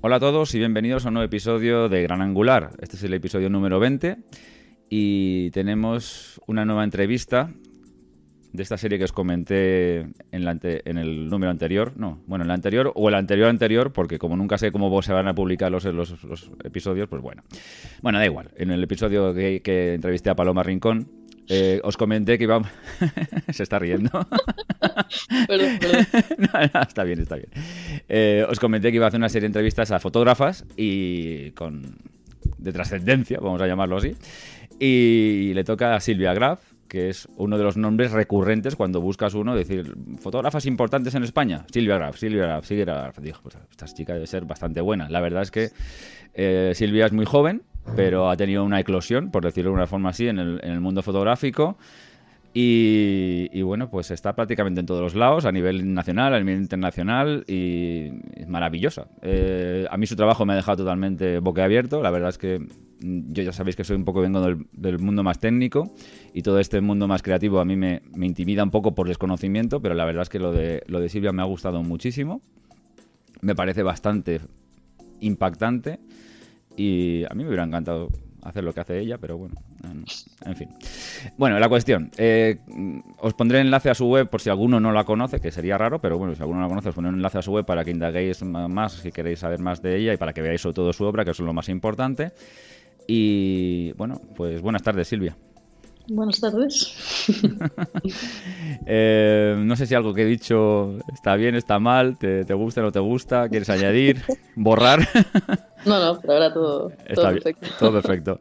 Hola a todos y bienvenidos a un nuevo episodio de Gran Angular. Este es el episodio número 20 y tenemos una nueva entrevista de esta serie que os comenté en, la el número anterior. No, bueno, en el anterior o el anterior anterior, porque como nunca sé cómo se van a publicar los episodios, pues bueno. Bueno, da igual. En el episodio que, que entrevisté a Paloma Rincón, eh, os comenté que íbamos... se está riendo. Perdón, perdón. No, no, está bien, está bien. Eh, os comenté que iba a hacer una serie de entrevistas a fotógrafas y con de trascendencia, vamos a llamarlo así. Y le toca a Silvia Graf, que es uno de los nombres recurrentes cuando buscas uno, decir, fotógrafas importantes en España. Silvia Graf, Silvia Graf, Silvia Graf. Dijo, pues esta chica debe ser bastante buena. La verdad es que eh, Silvia es muy joven, pero ha tenido una eclosión, por decirlo de una forma así, en el, mundo fotográfico. Y, bueno, pues está prácticamente en todos los lados, a nivel nacional, a nivel internacional, y es maravillosa. Eh, a mí su trabajo me ha dejado totalmente boquiabierto. La verdad es que mm, yo ya sabéis que soy un poco vengo del, mundo más técnico y todo este mundo más creativo a mí me, intimida un poco por desconocimiento, pero la verdad es que lo lo de Silvia me ha gustado muchísimo. Me parece bastante impactante y a mí me hubiera encantado hacer lo que hace ella, pero bueno, en, fin. Bueno, la cuestión. eh, os pondré enlace a su web por si alguno no la conoce, que sería raro, pero bueno, si alguno no la conoce, os pondré un enlace a su web para que indaguéis más si queréis saber más de ella y para que veáis sobre todo su obra, que eso es lo más importante. Y bueno, pues buenas tardes, Silvia. Buenas tardes. Eh, no sé si algo que he dicho está bien, está mal, te, te gusta, no te gusta, quieres añadir, borrar. No, no, pero ahora todo, todo Está bien, perfecto. todo perfecto.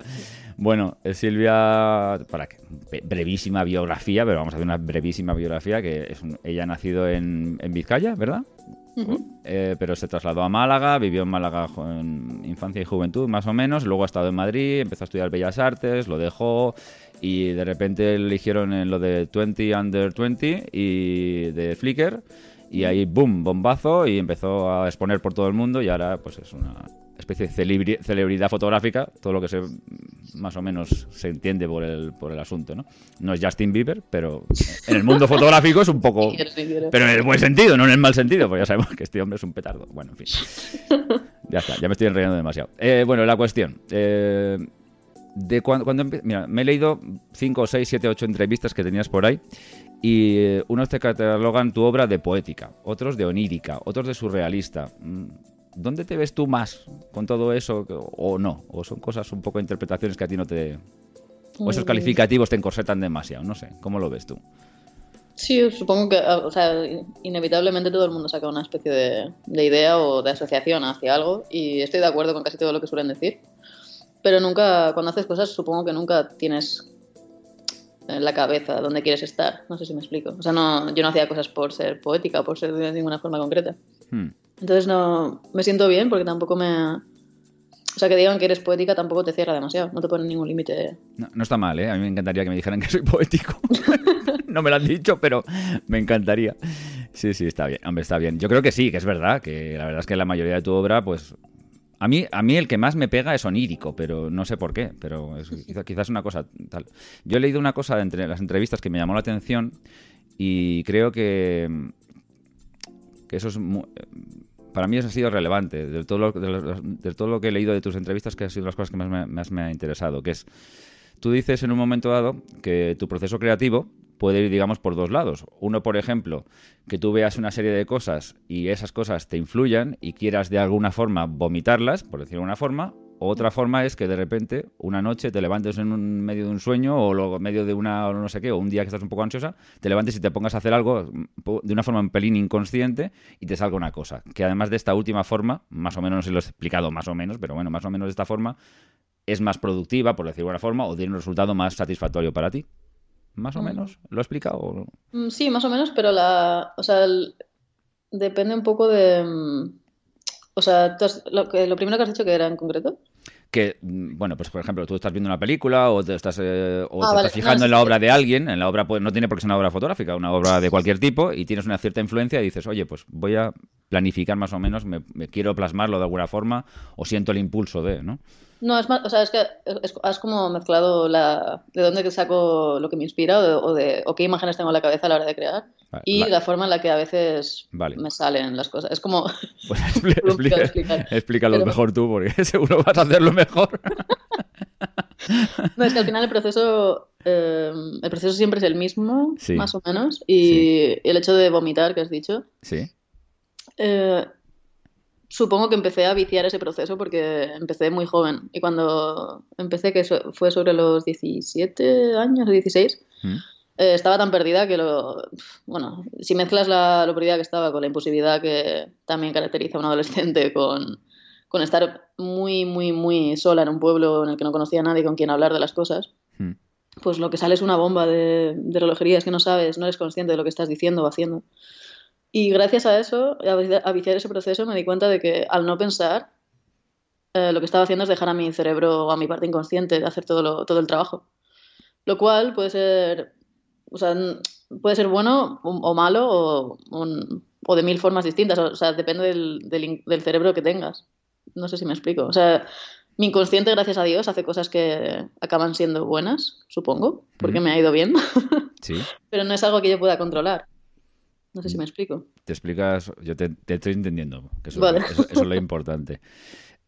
Bueno, eh, Silvia, para que, bre- brevísima biografía, pero vamos a hacer una brevísima biografía, que es un- ella ha nacido en, en Vizcaya, ¿verdad? Eh, pero se trasladó a Málaga, vivió en Málaga en infancia y juventud, más o menos. Luego ha estado en Madrid, empezó a estudiar Bellas Artes, lo dejó y de repente eligieron en lo de 20 Under 20 y de Flickr. Y ahí, boom, bombazo y empezó a exponer por todo el mundo y ahora pues es una especie de celebri- celebridad fotográfica, todo lo que se más o menos se entiende por el, por el asunto, ¿no? No es Justin Bieber, pero en el mundo fotográfico es un poco... Pero en el buen sentido, no en el mal sentido, porque ya sabemos que este hombre es un petardo. Bueno, en fin. Ya está, ya me estoy enrollando demasiado. Eh, bueno, la cuestión. eh, de cuando, cuando Mira, me he leído 5, 6, 7, 8 entrevistas que tenías por ahí. Y eh, unos te catalogan tu obra de poética, otros de onírica, otros de surrealista. Mm, ¿Dónde te ves tú más con todo eso o no? ¿O son cosas un poco interpretaciones que a ti no te... O esos Mm. calificativos te encorsetan demasiado? No sé, ¿cómo lo ves tú? Sí, supongo que, o sea, inevitablemente todo el mundo saca una especie de, de idea o de asociación hacia algo y estoy de acuerdo con casi todo lo que suelen decir. Pero nunca, cuando haces cosas, supongo que nunca tienes en la cabeza dónde quieres estar. No sé si me explico. O sea, no, yo no hacía cosas por ser poética o por ser de ninguna forma concreta. Hmm. Entonces no me siento bien porque tampoco me... O sea, que digan que eres poética tampoco te cierra demasiado. No te pone ningún límite. No, no está mal, ¿eh? A mí me encantaría que me dijeran que soy poético. no me lo han dicho, pero me encantaría. Sí, sí, está bien. Hombre, está bien. Yo creo que sí, que es verdad, que la verdad es que la mayoría de tu obra, pues... A mí, a mí el que más me pega es onírico, pero no sé por qué, pero es quizá- quizás una cosa tal. Yo he leído una cosa entre las entrevistas que me llamó la atención y creo que, que eso es mu- para mí eso ha sido relevante de todo lo, de lo- de todo lo que he leído de tus entrevistas que ha sido las cosas que más me, más me ha interesado que es tú dices en un momento dado que tu proceso creativo puede ir digamos por dos lados. Uno por ejemplo que tú veas una serie de cosas y esas cosas te influyan y quieras de alguna forma vomitarlas por decirlo de alguna forma. Otra forma es que de repente una noche te levantes en un medio de un sueño o luego medio de una no sé qué o un día que estás un poco ansiosa te levantes y te pongas a hacer algo mm, de una forma un pelín inconsciente y te salga una cosa. Que además de esta última forma más o menos no sé lo he explicado más o menos pero bueno más o menos de esta forma es más productiva por decirlo de alguna forma o tiene un resultado más satisfactorio para ti más o Mm. menos lo he explicado? Mm, Sí, más o menos, pero la, o sea, el- depende un poco de, mm, o sea, has- lo, que, lo primero que has dicho que era en concreto. que, mm, bueno, pues por ejemplo, tú estás viendo una película o te estás, eh, o Ah, te vale. estás fijando No, en la obra de alguien, en la obra pues, no tiene por qué ser una obra fotográfica, una obra de cualquier tipo, y tienes una cierta influencia y dices, oye, pues voy a planificar más o menos, me, me quiero plasmarlo de alguna forma o siento el impulso de, ¿no? No, es más, o sea, es que es- has como mezclado la, de dónde saco lo que me inspira o, de, o, de- o qué imágenes tengo en la cabeza a la hora de crear Vale, y la forma en la que a veces Vale. me salen las cosas. Es como, Pues explica- explícalo Pero- mejor tú, porque seguro vas a hacerlo mejor. no, es que al final el proceso, eh, el proceso siempre es el mismo, Sí. más o menos, y el hecho de vomitar que has dicho, sí, eh, supongo que empecé a viciar ese proceso porque empecé muy joven y cuando empecé, que so- fue sobre los 17 años o 16, Mm. eh, estaba tan perdida que lo... Bueno, si mezclas la, lo perdida que estaba con la impulsividad que también caracteriza a un adolescente, con, con estar muy, muy, muy sola en un pueblo en el que no conocía a nadie con quien hablar de las cosas, Mm. pues lo que sale es una bomba de, de relojería, es que no sabes, no eres consciente de lo que estás diciendo o haciendo. Y gracias a eso, a vici- a viciar ese proceso, me di cuenta de que al no pensar, eh, lo que estaba haciendo es dejar a mi cerebro o a mi parte inconsciente de hacer todo, lo- todo el trabajo. Lo cual puede ser, o sea, puede ser bueno o, o malo o, un- o de mil formas distintas. O sea, depende del, del del cerebro que tengas. No sé si me explico. O sea, mi inconsciente, gracias a Dios, hace cosas que acaban siendo buenas, supongo, porque Ujú. me ha ido bien, sí. pero no es algo que yo pueda controlar. No sé si me explico. Te explicas, yo te, te estoy entendiendo, que eso, Vale. eso- eso es lo importante.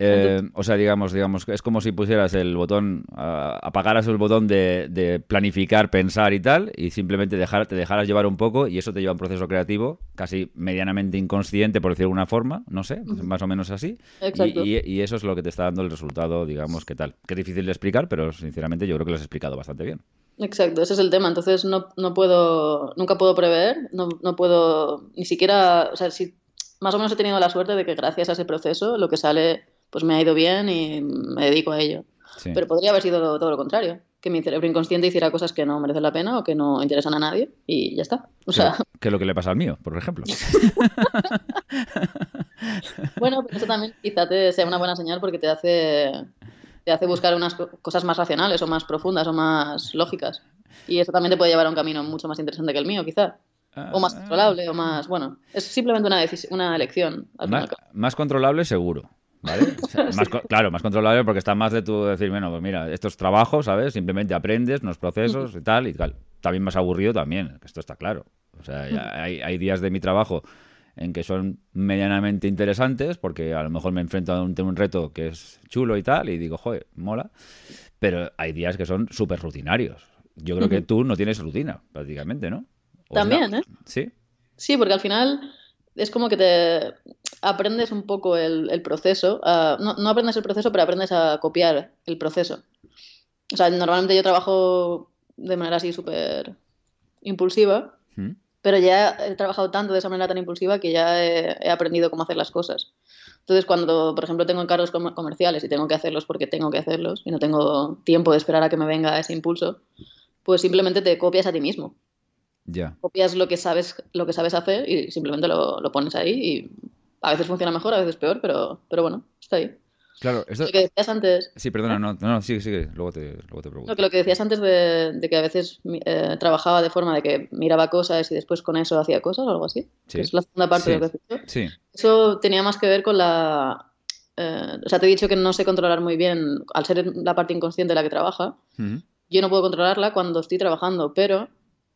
Eh, o sea, digamos, digamos, que es como si pusieras el botón, apagaras el botón de, de planificar, pensar y tal, y simplemente dejar, te dejaras llevar un poco, y eso te lleva a un proceso creativo casi medianamente inconsciente, por decirlo de alguna forma, no sé, más o menos así. Y, Exacto. y- y eso es lo que te está dando el resultado, digamos, que tal. Que es difícil de explicar, pero sinceramente yo creo que lo has explicado bastante bien. Exacto, ese es el tema. Entonces no, no puedo, nunca puedo prever, no, no puedo ni siquiera, o sea, si más o menos he tenido la suerte de que gracias a ese proceso lo que sale pues me ha ido bien y me dedico a ello. Sí. Pero podría haber sido todo lo contrario, que mi cerebro inconsciente hiciera cosas que no merecen la pena o que no interesan a nadie y ya está. O sea, que, que es lo que le pasa al mío, por ejemplo. bueno, pero eso también quizá te sea una buena señal porque te hace, te hace buscar unas co- cosas más racionales o más profundas o más lógicas. Y eso también te puede llevar a un camino mucho más interesante que el mío, quizá. O más controlable, o más. Bueno, es simplemente una, una elección. al Más, controlable seguro. ¿Vale? O sea, más claro, más controlable porque está más de tu decir, bueno, pues mira, estos trabajos, ¿sabes? Simplemente aprendes unos procesos y tal, y tal. También más aburrido también, esto está claro. O sea, hay, hay días de mi trabajo en que son medianamente interesantes porque a lo mejor me enfrento a un, un reto que es chulo y tal, y digo, joder, mola. Pero hay días que son súper rutinarios. Yo creo que tú no tienes rutina, prácticamente, ¿no? O También, sea, ¿eh? Sí. Sí, porque al final es como que te aprendes un poco el, el proceso. a- no, no aprendes el proceso, pero aprendes a copiar el proceso. O sea, normalmente yo trabajo de manera así súper impulsiva, ¿Mm? Pero ya he trabajado tanto de esa manera tan impulsiva que ya he, he aprendido cómo hacer las cosas. Entonces, cuando, por ejemplo, tengo encargos com- comerciales y tengo que hacerlos porque tengo que hacerlos y no tengo tiempo de esperar a que me venga ese impulso, pues simplemente te copias a ti mismo Ya. copias lo que sabes, lo que sabes hacer y simplemente lo, lo pones ahí y a veces funciona mejor, a veces peor, pero, pero bueno, está ahí. Claro, esto... Lo que decías antes, Sí, perdona, no, no, sigue, sigue, luego te, luego te pregunto. no, que lo que decías antes de, de que a veces eh, trabajaba de forma de que miraba cosas y después con eso hacía cosas o algo así. Sí. que Es la segunda parte Sí. de lo que has dicho. Sí, Eso tenía más que ver con la... eh, o sea, te he dicho que no sé controlar muy bien, al ser la parte inconsciente la que trabaja, Ujú. yo no puedo controlarla cuando estoy trabajando, pero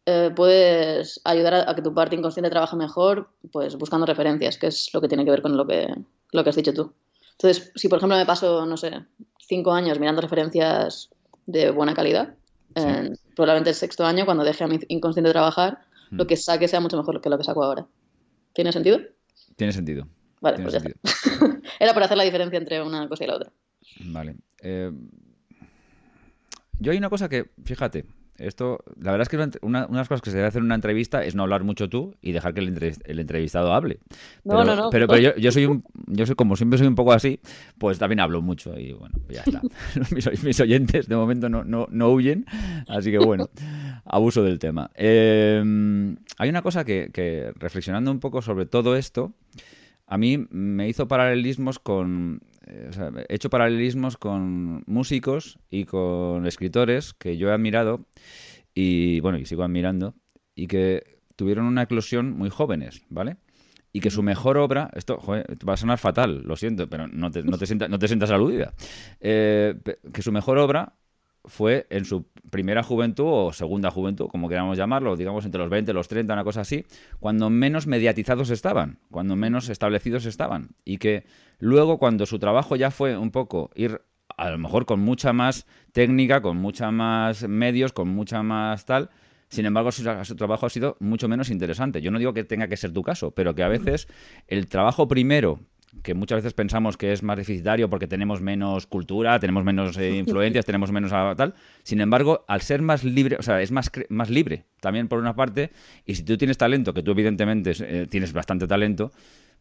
eh, puedes ayudar a, a que tu parte inconsciente trabaje mejor, pues buscando referencias, que es lo que tiene que ver con lo que, lo que has dicho tú. Entonces, si por ejemplo me paso, no sé, cinco años mirando referencias de buena calidad, Sí. probablemente el sexto año, cuando deje a mi inconsciente trabajar, Mm. lo que saque sea mucho mejor que lo que saco ahora. ¿Tiene sentido? tiene sentido. Vale, Tiene pues ya está. Era para hacer la diferencia entre una cosa y la otra. Vale. Eh, yo hay una cosa que, fíjate, esto, la verdad es que una, una, unas cosas que se debe hacer en una entrevista es no hablar mucho tú y dejar que el, entre- el entrevistado hable. No, pero, no, no. Pero, pero yo, yo soy un, yo soy como siempre soy un poco así, pues también hablo mucho y bueno, ya está. mis, mis oyentes de momento no, no, no huyen, así que bueno, abuso del tema. Eh, hay una cosa que, que reflexionando un poco sobre todo esto, a mí me hizo paralelismos con. Eh, o sea, he hecho paralelismos con músicos y con escritores que yo he admirado y, bueno, y sigo admirando, y que tuvieron una eclosión muy jóvenes, ¿vale? y que su mejor obra, esto joder, va a sonar fatal, lo siento, pero no te, no te, sientas, no te sientas aludida, eh, que su mejor obra fue en su primera juventud o segunda juventud, como queramos llamarlo, digamos entre los 20 y los 30, una cosa así, cuando menos mediatizados estaban, cuando menos establecidos estaban. Y que luego cuando su trabajo ya fue un poco ir a lo mejor con mucha más técnica, con mucha más medios, con mucha más tal, sin embargo, su, trabajo ha sido mucho menos interesante. Yo no digo que tenga que ser tu caso, pero que a veces el trabajo primero que muchas veces pensamos que es más deficitario porque tenemos menos cultura, tenemos menos eh, influencias, tenemos menos tal. Sin embargo, al ser más libre, o sea, es más, más libre también por una parte, y si tú tienes talento, que tú evidentemente eh, tienes bastante talento,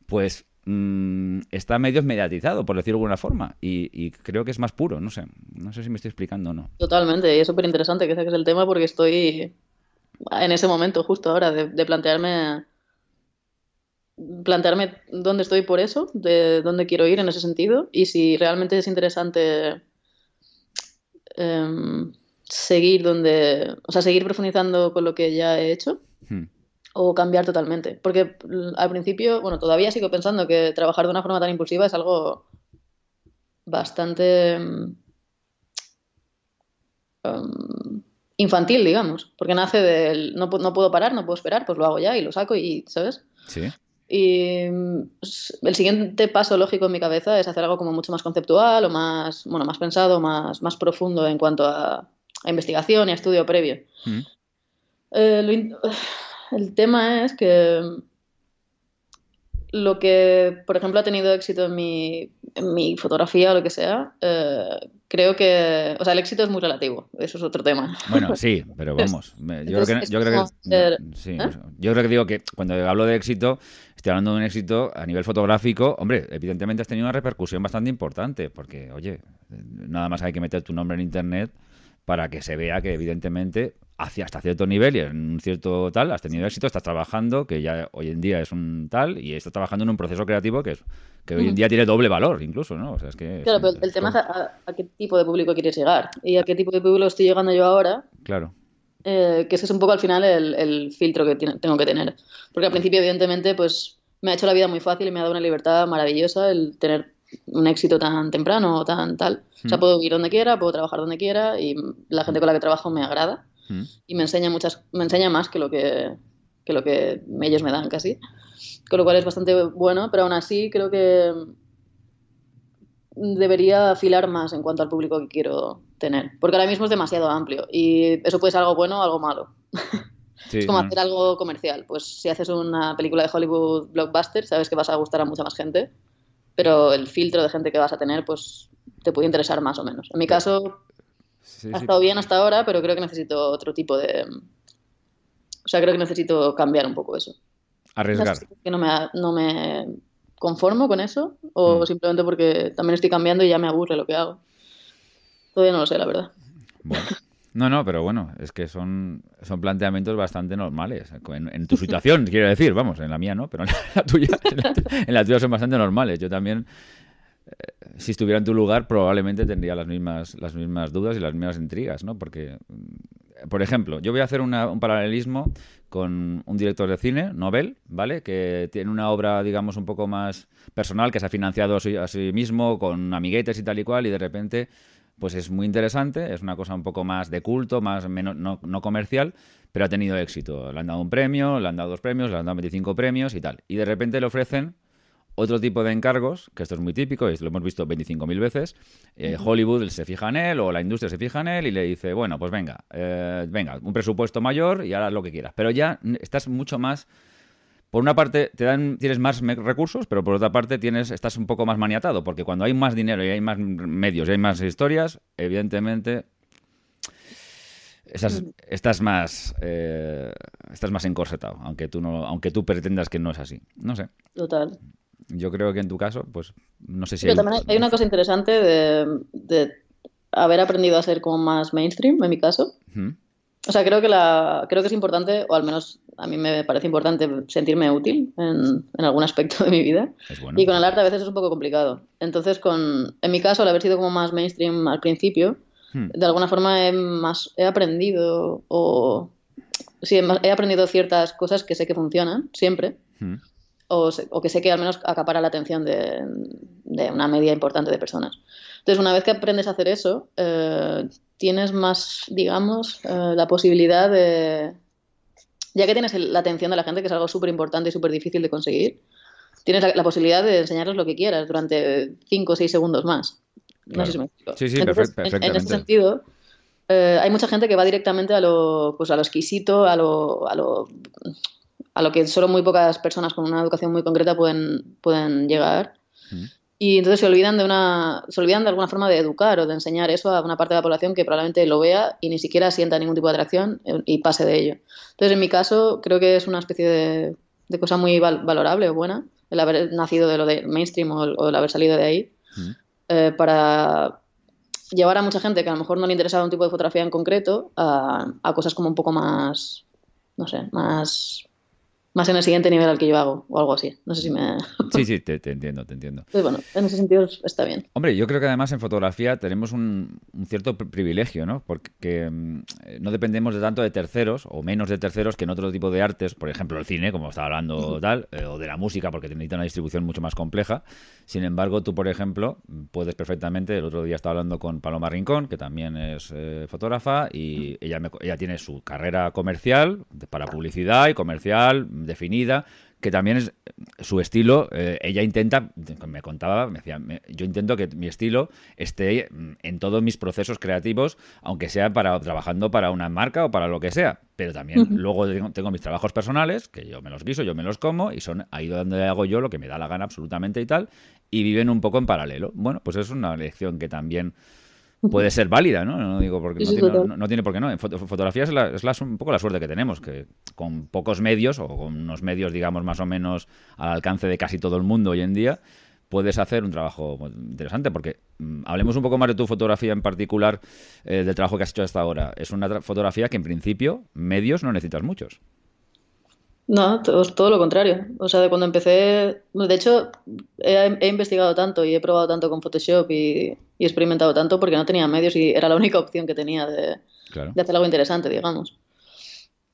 pues mmm, está medio mediatizado, por decirlo de alguna forma, y, y, creo que es más puro, no sé, no sé si me estoy explicando o no. Totalmente, y es súper interesante que saques el tema porque estoy en ese momento justo ahora de, de plantearme plantearme dónde estoy por eso, de dónde quiero ir en ese sentido y si realmente es interesante eh, seguir donde, o sea, seguir profundizando con lo que ya he hecho hmm. o cambiar totalmente. Porque al principio, bueno, todavía sigo pensando que trabajar de una forma tan impulsiva es algo bastante um, infantil, digamos, porque nace del no, no puedo parar, no puedo esperar, pues lo hago ya y lo saco y, ¿sabes? Sí. Y pues, el siguiente paso lógico en mi cabeza es hacer algo como mucho más conceptual o más, bueno, más pensado, más, más profundo en cuanto a, a investigación y a estudio previo. Mm. Eh, lo, el tema es que lo que, por ejemplo, ha tenido éxito en mi, en mi fotografía o lo que sea, eh, creo que, o sea, el éxito es muy relativo, eso es otro tema. Bueno, sí, pero vamos, yo creo que, yo creo que, ser, no, sí, ¿eh? yo creo que digo que cuando hablo de éxito, estoy hablando de un éxito a nivel fotográfico, hombre, evidentemente has tenido una repercusión bastante importante, porque, oye, nada más hay que meter tu nombre en internet para que se vea que evidentemente hacia hasta cierto nivel y en un cierto tal has tenido éxito, estás trabajando, que ya hoy en día es un tal, y estás trabajando en un proceso creativo que es que hoy en día tiene doble valor incluso, ¿no? O sea, es que claro, es, pero el tema es a, a, qué tipo de público quieres llegar y a qué tipo de público estoy llegando yo ahora. Claro. Eh, que ese es un poco al final el, el filtro que tengo que tener. Porque al principio, evidentemente, pues me ha hecho la vida muy fácil y me ha dado una libertad maravillosa el tener un éxito tan temprano o tan tal. O sea, puedo ir donde quiera, puedo trabajar donde quiera y la gente con la que trabajo me agrada Mm. y me enseña muchas, me enseña más que lo que, que lo que ellos me dan casi. Con lo cual es bastante bueno, pero aún así creo que debería afilar más en cuanto al público que quiero tener. Porque ahora mismo es demasiado amplio y eso puede ser algo bueno o algo malo. Sí, es como no. hacer algo comercial. Pues si haces una película de Hollywood blockbuster, sabes que vas a gustar a mucha más gente, pero el filtro de gente que vas a tener, pues te puede interesar más o menos. En mi caso, Sí, ha sí. estado bien hasta ahora, pero creo que necesito otro tipo de... O sea, creo que necesito cambiar un poco eso. Arriesgar. Que no me, no me conformo con eso o Mm. simplemente porque también estoy cambiando y ya me aburre lo que hago. Todavía no lo sé, la verdad. Bueno. No, no, pero bueno, es que son, son planteamientos bastante normales. En, en tu situación, quiero decir, vamos, en la mía no, pero en la tuya, en la, en la tuya son bastante normales. Yo también, si estuviera en tu lugar, probablemente tendría las mismas, las mismas dudas y las mismas intrigas, ¿no? Porque, mm, por ejemplo, yo voy a hacer un paralelismo con un director de cine, Nobel, ¿vale? Que tiene una obra, digamos, un poco más personal, que se ha financiado a sí, a sí mismo, con amiguetes y tal y cual, y de repente pues es muy interesante, es una cosa un poco más de culto, más menos, no, no comercial, pero ha tenido éxito. Le han dado un premio, le han dado dos premios, le han dado 25 premios y tal. Y de repente le ofrecen otro tipo de encargos, que esto es muy típico, y lo hemos visto 25.000 veces. Eh, Hollywood se fija en él o la industria se fija en él y le dice, bueno, pues venga, eh, venga, un presupuesto mayor y ahora lo que quieras. Pero ya estás mucho más por una parte te dan, tienes más recursos, pero por otra parte tienes, estás un poco más maniatado, porque cuando hay más dinero y hay más medios y hay más historias, evidentemente estás, estás más eh, estás más encorsetado, aunque tú no, aunque tú pretendas que no es así. No sé. Total. Yo creo que en tu caso, pues no sé si Pero también hay, una cosa interesante de, de haber aprendido a ser como más mainstream, en mi caso. O sea, creo que, la, creo que es importante, o al menos a mí me parece importante sentirme útil en, en algún aspecto de mi vida. Bueno. Y con el arte a veces es un poco complicado. Entonces, con, en mi caso, al haber sido como más mainstream al principio, Hmm. de alguna forma he, más, he aprendido o... Sí, he aprendido ciertas cosas que sé que funcionan siempre. Hmm. O, que sé que al menos acapara la atención de, una media importante de personas. Entonces, una vez que aprendes a hacer eso, eh, tienes más, digamos, eh, la posibilidad de, ya que tienes la atención de la gente, que es algo súper importante y súper difícil de conseguir, tienes la, posibilidad de enseñarles lo que quieras durante 5 o 6 segundos más. No sé si me explico. Sí, sí, perfectamente. En, ese sentido, eh, hay mucha gente que va directamente a lo, pues a lo exquisito, a lo, a lo, a lo que solo muy pocas personas con una educación muy concreta pueden, pueden llegar. Y entonces se olvidan de una, se olvidan de alguna forma de educar o de enseñar eso a una parte de la población que probablemente lo vea y ni siquiera sienta ningún tipo de atracción eh, y pase de ello. Entonces, en mi caso, creo que es una especie de, de cosa muy valorable o buena el haber nacido de lo de mainstream o, el haber salido de ahí eh, para llevar a mucha gente que a lo mejor no le interesaba un tipo de fotografía en concreto a, a cosas como un poco más, no sé, más más en el siguiente nivel al que yo hago o algo así. No sé si me... Sí, sí, te, entiendo, te entiendo. Pues bueno, en ese sentido está bien. Hombre, yo creo que además en fotografía tenemos un, cierto privilegio, ¿no? Porque mm, no dependemos de tanto de terceros o menos de terceros que en otro tipo de artes, por ejemplo el cine, como estaba hablando tal, eh, o de la música, porque necesita una distribución mucho más compleja. Sin embargo, tú, por ejemplo, puedes perfectamente, el otro día estaba hablando con Paloma Rincón, que también es eh, fotógrafa, y ella, ella tiene su carrera comercial para publicidad y comercial definida, que también es su estilo. Eh, ella intenta, me contaba, me decía, yo intento que mi estilo esté en todos mis procesos creativos, aunque sea para trabajando para una marca o para lo que sea. Pero también luego tengo, mis trabajos personales, que yo me los guiso, yo me los como, y son ahí donde hago yo lo que me da la gana absolutamente y tal, y viven un poco en paralelo. Bueno, pues es una lección que también puede ser válida, ¿no? No digo porque no, tiene, por qué no. En fotografía es, un poco la suerte que tenemos, que con pocos medios o con unos medios, digamos, más o menos al alcance de casi todo el mundo hoy en día, puedes hacer un trabajo interesante, porque mm, hablemos un poco más de tu fotografía en particular, eh, del trabajo que has hecho hasta ahora. Es una fotografía que en principio medios no necesitas muchos. No, todo, lo contrario. O sea, de cuando empecé, de hecho, he, investigado tanto y he probado tanto con Photoshop y, he experimentado tanto porque no tenía medios y era la única opción que tenía de, hacer algo interesante, digamos.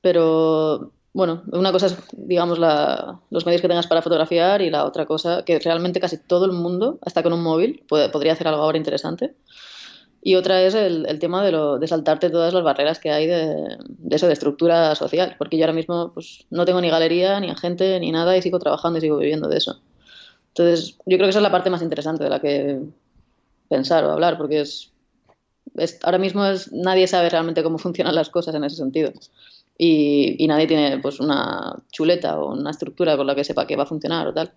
Pero bueno, una cosa es, digamos, los medios que tengas para fotografiar y la otra cosa que realmente casi todo el mundo, hasta con un móvil, podría hacer algo ahora interesante. Y otra es el, el tema de, lo, de, saltarte todas las barreras que hay de, de, eso, de estructura social, porque yo ahora mismo pues, no tengo ni galería, ni agente, ni nada y sigo trabajando y sigo viviendo de eso. Entonces, yo creo que esa es la parte más interesante de la que pensar o hablar, porque es, es ahora mismo es, nadie sabe realmente cómo funcionan las cosas en ese sentido. Y, y nadie tiene pues una chuleta o una estructura con la que sepa que va a funcionar o tal.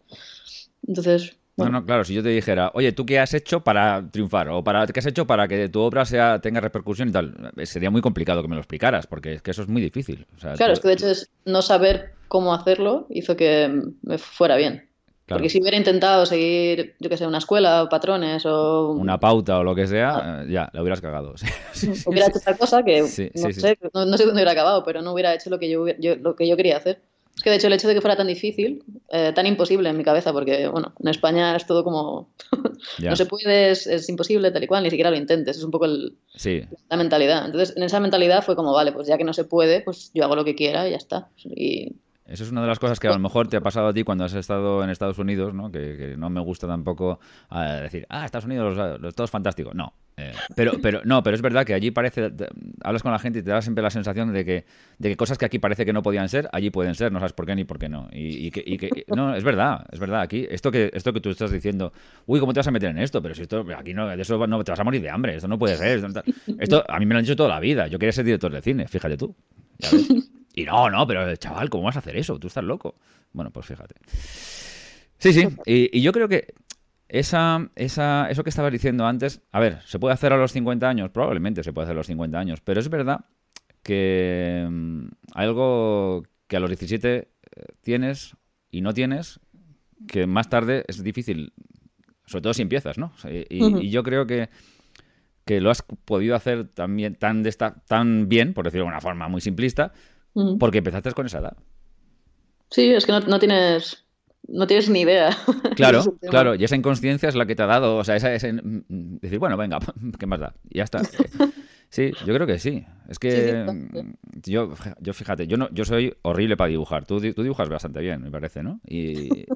Entonces, no, no, claro, si yo te dijera, oye, ¿tú qué has hecho para triunfar? O para qué has hecho para que tu obra sea, tenga repercusión y tal. Eh, sería muy complicado que me lo explicaras, porque es que eso es muy difícil. claro, es que de hecho es no saber cómo hacerlo hizo que me fuera bien. Porque si hubiera intentado seguir, yo qué sé, una escuela o patrones o... Una pauta o lo que sea, ah. eh, ya, la hubieras cagado. hubiera hecho otra cosa que no, sé, no, sé dónde hubiera acabado, pero no hubiera hecho lo que yo, lo que yo quería hacer. Es que de hecho el hecho de que fuera tan difícil, eh, tan imposible en mi cabeza, porque bueno, en España es todo como no se puede, es, imposible, tal y cual, ni siquiera lo intentes, es un poco el, la mentalidad. Entonces, en esa mentalidad fue como, vale, pues ya que no se puede, pues yo hago lo que quiera y ya está. Y eso es una de las cosas que a lo mejor te ha pasado a ti cuando has estado en Estados Unidos, ¿no? Que, no me gusta tampoco eh, decir, ah, Estados Unidos, los, Estados fantásticos. No. Eh, pero, pero, no, pero es verdad que allí parece, hablas con la gente y te da siempre la sensación de que, de que cosas que aquí parece que no podían ser, allí pueden ser, no sabes por qué ni por qué no. Y, que, y que, no, es verdad, es verdad. Aquí, esto que, esto que tú estás diciendo, uy, ¿cómo te vas a meter en esto? Pero si esto, aquí no, de eso no te vas a morir de hambre, esto no puede ser. Esto, a mí me lo han dicho toda la vida. Yo quería ser director de cine, fíjate tú. ¿ya ves? Y no, no, pero chaval, ¿cómo vas a hacer eso? Tú estás loco. Bueno, pues fíjate. Sí, sí. Y, yo creo que esa, esa, eso que estabas diciendo antes, a ver, ¿se puede hacer a los 50 años? Probablemente se puede hacer a los 50 años, pero es verdad que mm, algo que a los 17 eh, tienes y no tienes, que más tarde es difícil, sobre todo si empiezas, ¿no? Y, yo creo que, que, lo has podido hacer también tan, de tan bien, por decirlo de una forma muy simplista, porque empezaste con esa edad. Sí, es que no, tienes no tienes ni idea. Claro, claro, y esa inconsciencia es la que te ha dado, o sea, esa es decir, bueno, venga, ¿qué más da? Y ya está. Sí, yo creo que sí. Es que yo, yo fíjate, yo no, yo soy horrible para dibujar. Tú, tú dibujas bastante bien, me parece, ¿no? Y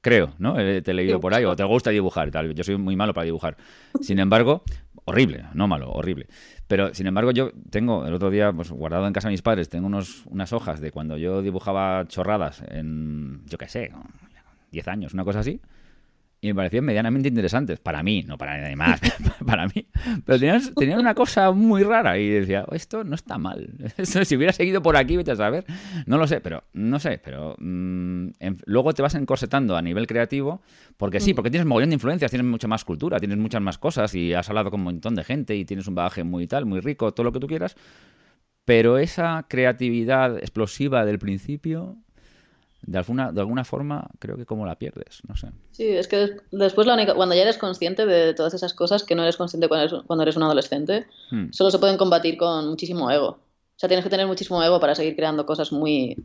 creo, ¿no? Te he leído por ahí, o te gusta dibujar tal. Yo soy muy malo para dibujar. Sin embargo, horrible, no malo, horrible. Pero, sin embargo, yo tengo, el otro día, pues guardado en casa de mis padres, tengo unos, unas hojas de cuando yo dibujaba chorradas en, yo qué sé, 10 años, una cosa así y me parecían medianamente interesantes. Para mí, no para nadie más, para mí. Pero tenían, una cosa muy rara y decía, oh, esto no está mal. si hubiera seguido por aquí, vete a saber. No lo sé, pero no sé, pero mm, luego te vas encorsetando a nivel creativo, porque sí, mm. porque tienes mogollón de influencias, tienes mucha más cultura, tienes muchas más cosas y has hablado con un montón de gente y tienes un bagaje muy tal, muy rico, todo lo que tú quieras. Pero esa creatividad explosiva del principio de alguna, de alguna forma creo que como la pierdes, no sé. Sí, es que después la única, cuando ya eres consciente de todas esas cosas que no eres consciente cuando eres, cuando eres un adolescente, hmm. solo se pueden combatir con muchísimo ego. O sea, tienes que tener muchísimo ego para seguir creando cosas muy,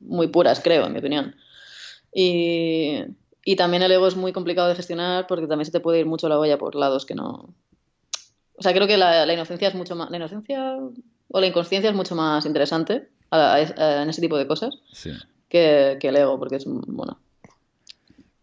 muy puras, creo, en mi opinión. Y, y también el ego es muy complicado de gestionar porque también se te puede ir mucho la olla por lados que no... O sea, creo que la, la inocencia es mucho más... La inocencia o la inconsciencia es mucho más interesante en ese tipo de cosas. Sí que, que el ego, porque es, bueno,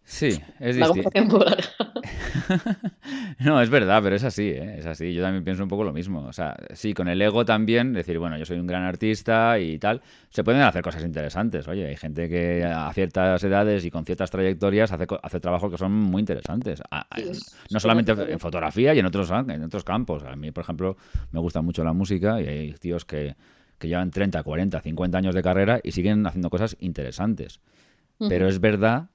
Sí, es distinto. no, es verdad, pero es así, ¿eh? es así. Yo también pienso un poco lo mismo. O sea, sí, con el ego también, decir, bueno, yo soy un gran artista y tal, se pueden hacer cosas interesantes. Oye, hay gente que a ciertas edades y con ciertas trayectorias hace, hace trabajos que son muy interesantes. no solamente en fotografía y en otros, en otros campos. A mí, por ejemplo, me gusta mucho la música y hay tíos que que llevan 30, 40, 50 años de carrera y siguen haciendo cosas interesantes. Pero es verdad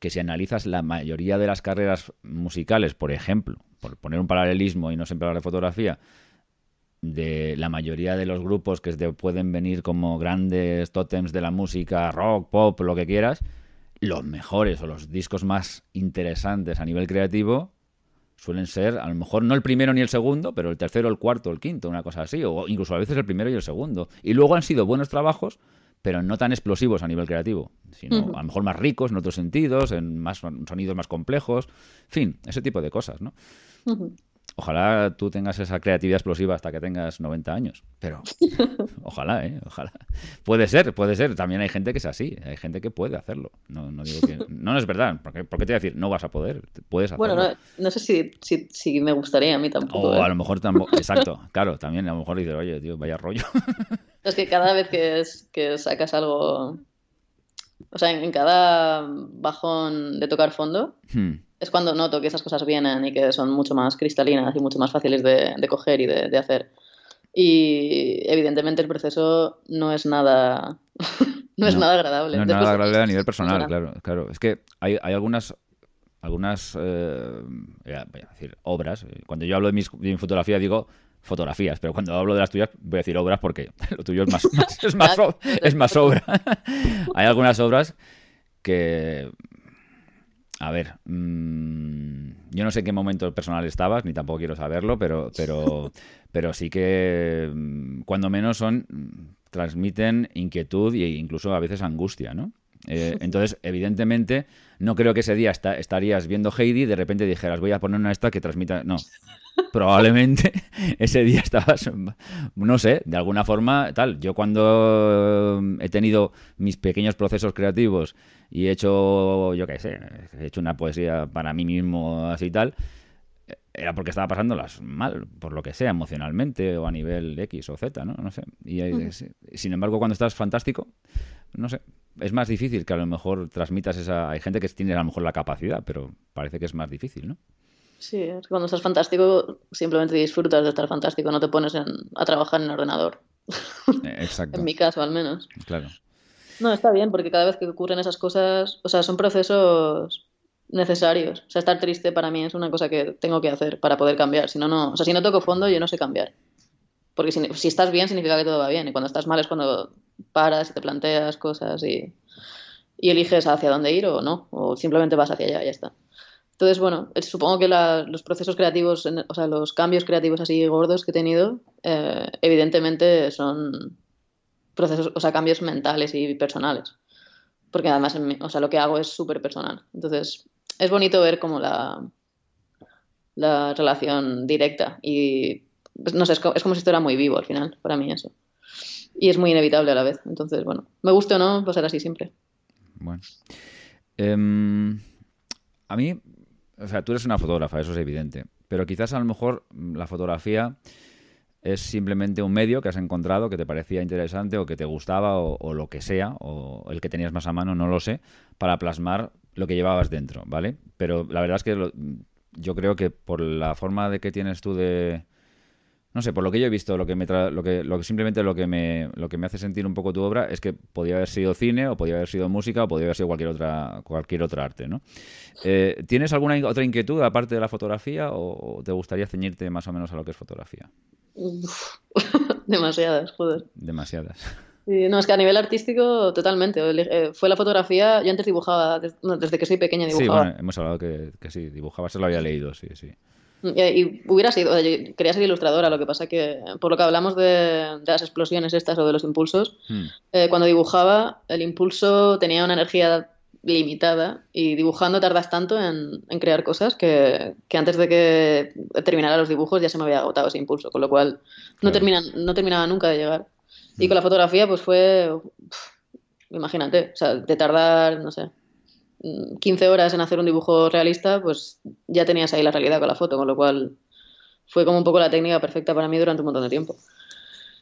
que si analizas la mayoría de las carreras musicales, por ejemplo, por poner un paralelismo y no siempre hablar de fotografía, de la mayoría de los grupos que pueden venir como grandes tótems de la música, rock, pop, lo que quieras, los mejores o los discos más interesantes a nivel creativo suelen ser, a lo mejor no el primero ni el segundo, pero el tercero, el cuarto, el quinto, una cosa así, o incluso a veces el primero y el segundo. Y luego han sido buenos trabajos, pero no tan explosivos a nivel creativo, sino a lo mejor más ricos en otros sentidos, en más sonidos más complejos, en fin, ese tipo de cosas, ¿no? Ojalá tú tengas esa creatividad explosiva hasta que tengas 90 años, pero ojalá, ¿eh? Ojalá. Puede ser, puede ser. También hay gente que es así, hay gente que puede hacerlo. No, no digo que... No, es verdad, porque, qué te voy a decir, no vas a poder, puedes hacerlo. Bueno, no, sé si, si, si, me gustaría a mí tampoco. O ¿eh? a lo mejor tampoco, exacto, claro, también a lo mejor dices, oye, tío, vaya rollo. Es que cada vez que, es, que sacas algo, o sea, en, cada bajón de tocar fondo, hmm es cuando noto que esas cosas vienen y que son mucho más cristalinas y mucho más fáciles de, coger y de, hacer. Y evidentemente el proceso no es nada, no es nada agradable. No es nada agradable a nivel personal, claro, claro. Es que hay, hay algunas algunas eh, voy a decir obras. Cuando yo hablo de, mis, de mi fotografía digo fotografías, pero cuando hablo de las tuyas voy a decir obras porque lo tuyo es más, es más, es más obra. hay algunas obras que a ver, mm, yo no sé en qué momento personal estabas, ni tampoco quiero saberlo, pero, pero, pero sí que mm, cuando menos son, transmiten inquietud e incluso a veces angustia, ¿no? Eh, entonces, evidentemente, no creo que ese día estarías viendo Heidi y de repente dijeras, voy a poner una esta que transmita. No. Probablemente ese día estabas, no sé, de alguna forma, tal. Yo cuando he tenido mis pequeños procesos creativos y he hecho, yo qué sé, he hecho una poesía para mí mismo así y tal, era porque estaba pasándolas mal, por lo que sea, emocionalmente o a nivel X o Z, ¿no? No sé. Y, sin embargo, cuando estás fantástico, no sé, es más difícil que a lo mejor transmitas esa... Hay gente que tiene a lo mejor la capacidad, pero parece que es más difícil, ¿no? Sí, es que cuando estás fantástico simplemente disfrutas de estar fantástico, no te pones a trabajar en el ordenador. Eh, exacto. en mi caso, al menos. Claro. No, está bien, porque cada vez que ocurren esas cosas, o sea, son procesos necesarios. O sea, estar triste para mí es una cosa que tengo que hacer para poder cambiar. Si no, no, o sea, si no toco fondo, yo no sé cambiar. Porque si, si estás bien, significa que todo va bien. Y cuando estás mal es cuando paras y te planteas cosas y, y eliges hacia dónde ir o no. O simplemente vas hacia allá y ya está. Entonces, bueno, supongo que los procesos creativos, o sea, los cambios creativos así gordos que he tenido, eh, evidentemente son procesos, o sea, cambios mentales y personales. Porque además, o sea, lo que hago es súper personal. Entonces, es bonito ver como la, la relación directa y pues, no sé, es como, si esto era muy vivo al final, para mí eso. Y es muy inevitable a la vez. Entonces, bueno, me guste o no, va a ser así siempre. Bueno. Em, a mí, o sea, tú eres una fotógrafa, eso es evidente. Pero quizás a lo mejor la fotografía es simplemente un medio que has encontrado que te parecía interesante o que te gustaba o, lo que sea, o el que tenías más a mano, no lo sé, para plasmar lo que llevabas dentro, ¿vale? Pero la verdad es que yo creo que por la forma de que tienes tú de... No sé, por lo que yo he visto, lo que me lo que, lo que simplemente lo que me lo que me hace sentir un poco tu obra es que podía haber sido cine o podía haber sido música o podía haber sido cualquier otra cualquier otra arte, ¿no? Eh, ¿Tienes alguna otra inquietud aparte de la fotografía o te gustaría ceñirte más o menos a lo que es fotografía? Demasiadas, joder. Demasiadas. no, es que a nivel artístico, totalmente. Eh, fue la fotografía, yo antes dibujaba, desde, que soy pequeña dibujaba. Sí, bueno, hemos hablado que, que sí, dibujaba, se lo había leído, sí, sí. Y, hubiera sido, quería ser ilustradora, lo que pasa que, por lo que hablamos de, las explosiones estas o de los impulsos, hmm. eh, cuando dibujaba, el impulso tenía una energía limitada y dibujando tardas tanto en, crear cosas que, antes de que terminara los dibujos ya se me había agotado ese impulso, con lo cual no, no terminaba nunca de llegar. Y con la fotografía pues fue, imagínate, o sea, de tardar, no sé, 15 horas en hacer un dibujo realista, pues ya tenías ahí la realidad con la foto, con lo cual fue como un poco la técnica perfecta para mí durante un montón de tiempo.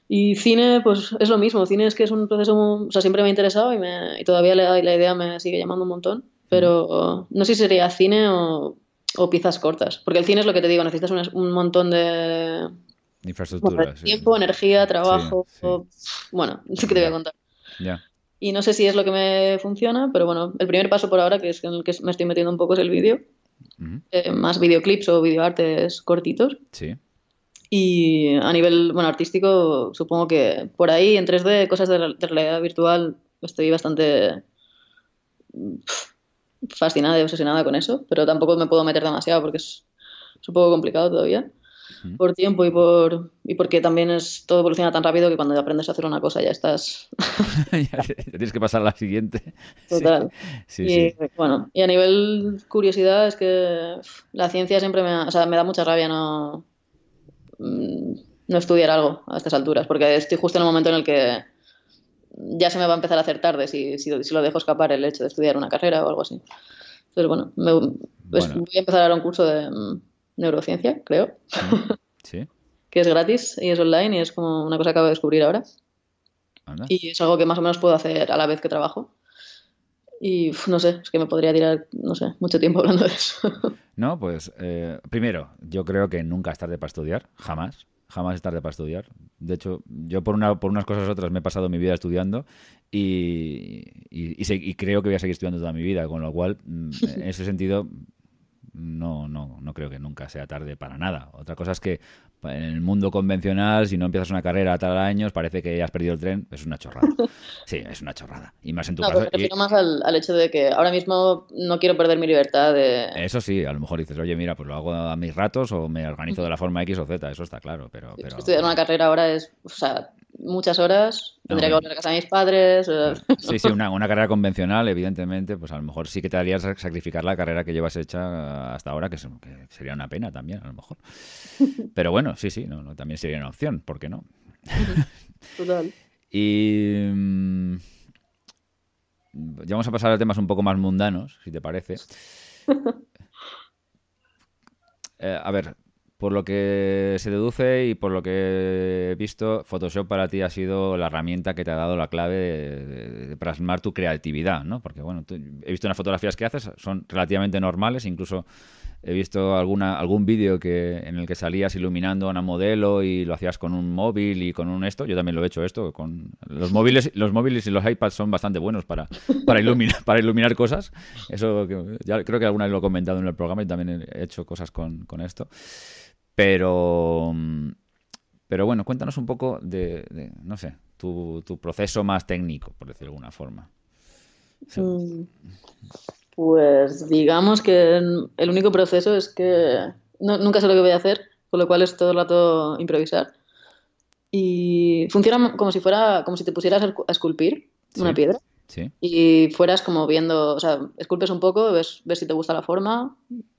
Y cine, pues es lo mismo. Cine es que es un proceso, o sea, siempre me ha interesado y, me, y todavía la, la, idea me sigue llamando un montón. Pero no sé si sería cine o, o, piezas cortas. Porque el cine es lo que te digo, necesitas un, un montón de. Infraestructura. Tiempo, energía, trabajo. Bueno, sí que te voy a contar. Y no sé si es lo que me funciona, pero bueno, el primer paso por ahora, que es en el que me estoy metiendo un poco, es el vídeo. Eh, más videoclips o videoartes cortitos. Sí. Y a nivel bueno, artístico, supongo que por ahí en 3D, cosas de, realidad virtual, estoy bastante fascinada y obsesionada con eso, pero tampoco me puedo meter demasiado porque es, un poco complicado todavía por tiempo y por y porque también es todo evoluciona tan rápido que cuando aprendes a hacer una cosa ya estás ya tienes que pasar a la siguiente. Total. Sí, y, bueno y a nivel curiosidad es que la ciencia siempre me, o sea, me da mucha rabia no Mm, no estudiar algo a estas alturas, porque estoy justo en el momento en el que ya se me va a empezar a hacer tarde si, si, lo dejo escapar el hecho de estudiar una carrera o algo así. Entonces, bueno, pues voy a empezar ahora un curso de mm, neurociencia, creo. Sí. que es gratis y es online y es como una cosa que acabo de descubrir ahora. Y es algo que más o menos puedo hacer a la vez que trabajo. Y no sé, es que me podría tirar, no sé, mucho tiempo hablando de eso. No, pues eh, primero, yo creo que nunca es tarde para estudiar, jamás. Jamás es tarde para estudiar. De hecho, yo por, una, por unas cosas u otras me he pasado mi vida estudiando y, y creo que voy a seguir estudiando toda mi vida, con lo cual, mm, en ese sentido, no, no, no creo que nunca sea tarde para nada. Otra cosa es que en el mundo convencional, si no empiezas una carrera a tal años, parece que has perdido el tren. Es una chorrada. Sí, es una chorrada. Y más en tu no, caso. Me refiero más al, hecho de que ahora mismo no quiero perder mi libertad de. Eso sí, a lo mejor dices, oye, mira, pues lo hago a mis ratos o me organizo de la forma X o Z. Eso está claro. Pero, pero... Estudiar una carrera ahora es. O sea, muchas horas, tendría que volver a casa a mis padres. Eh. Sí, sí, una, una, carrera convencional, evidentemente, pues a lo mejor sí que te harías sacrificar la carrera que llevas hecha hasta ahora, que, sería una pena también, a lo mejor. Pero bueno, sí, sí, no, también sería una opción, ¿por qué no? Total. Y mm, ya vamos a pasar a temas un poco más mundanos, si te parece. Eh, a ver, por lo que se deduce y por lo que he visto, Photoshop para ti ha sido la herramienta que te ha dado la clave de, plasmar tu creatividad, ¿no? Porque, bueno, he visto unas fotografías que haces, son relativamente normales, incluso he visto alguna, algún vídeo en el que salías iluminando a una modelo y lo hacías con un móvil y con un esto. Yo también lo he hecho esto. con Los móviles, los móviles y los iPads son bastante buenos para, para, iluminar, para iluminar cosas. Eso ya creo que alguna vez lo he comentado en el programa y también he hecho cosas con, con esto. Pero, pero bueno, cuéntanos un poco de, no sé, tu, tu, proceso más técnico, por decirlo de alguna forma. Mm, pues digamos que el único proceso es que nunca sé lo que voy a hacer, con lo cual es todo el rato improvisar. Y funciona como si fuera, como si te pusieras a esculpir una piedra. y fueras como viendo, o sea, esculpes un poco, ves, ves si te gusta la forma.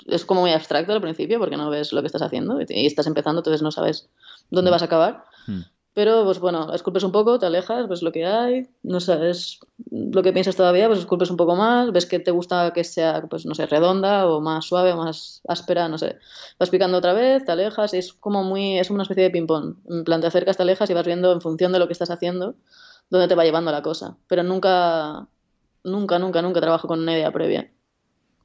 Es como muy abstracto al principio porque no ves lo que estás haciendo y, estás empezando, entonces no sabes dónde mm. vas a acabar. Mm. Pero, pues bueno, esculpes un poco, te alejas, ves lo que hay, no sabes lo que piensas todavía, pues esculpes un poco más, ves que te gusta que sea, pues no sé, redonda o más suave o más áspera, no sé. Vas picando otra vez, te alejas y es como muy, es una especie de ping-pong. En plan, te acercas, te alejas y vas viendo en función de lo que estás haciendo dónde te va llevando la cosa. Pero nunca, nunca, nunca, nunca trabajo con una idea previa.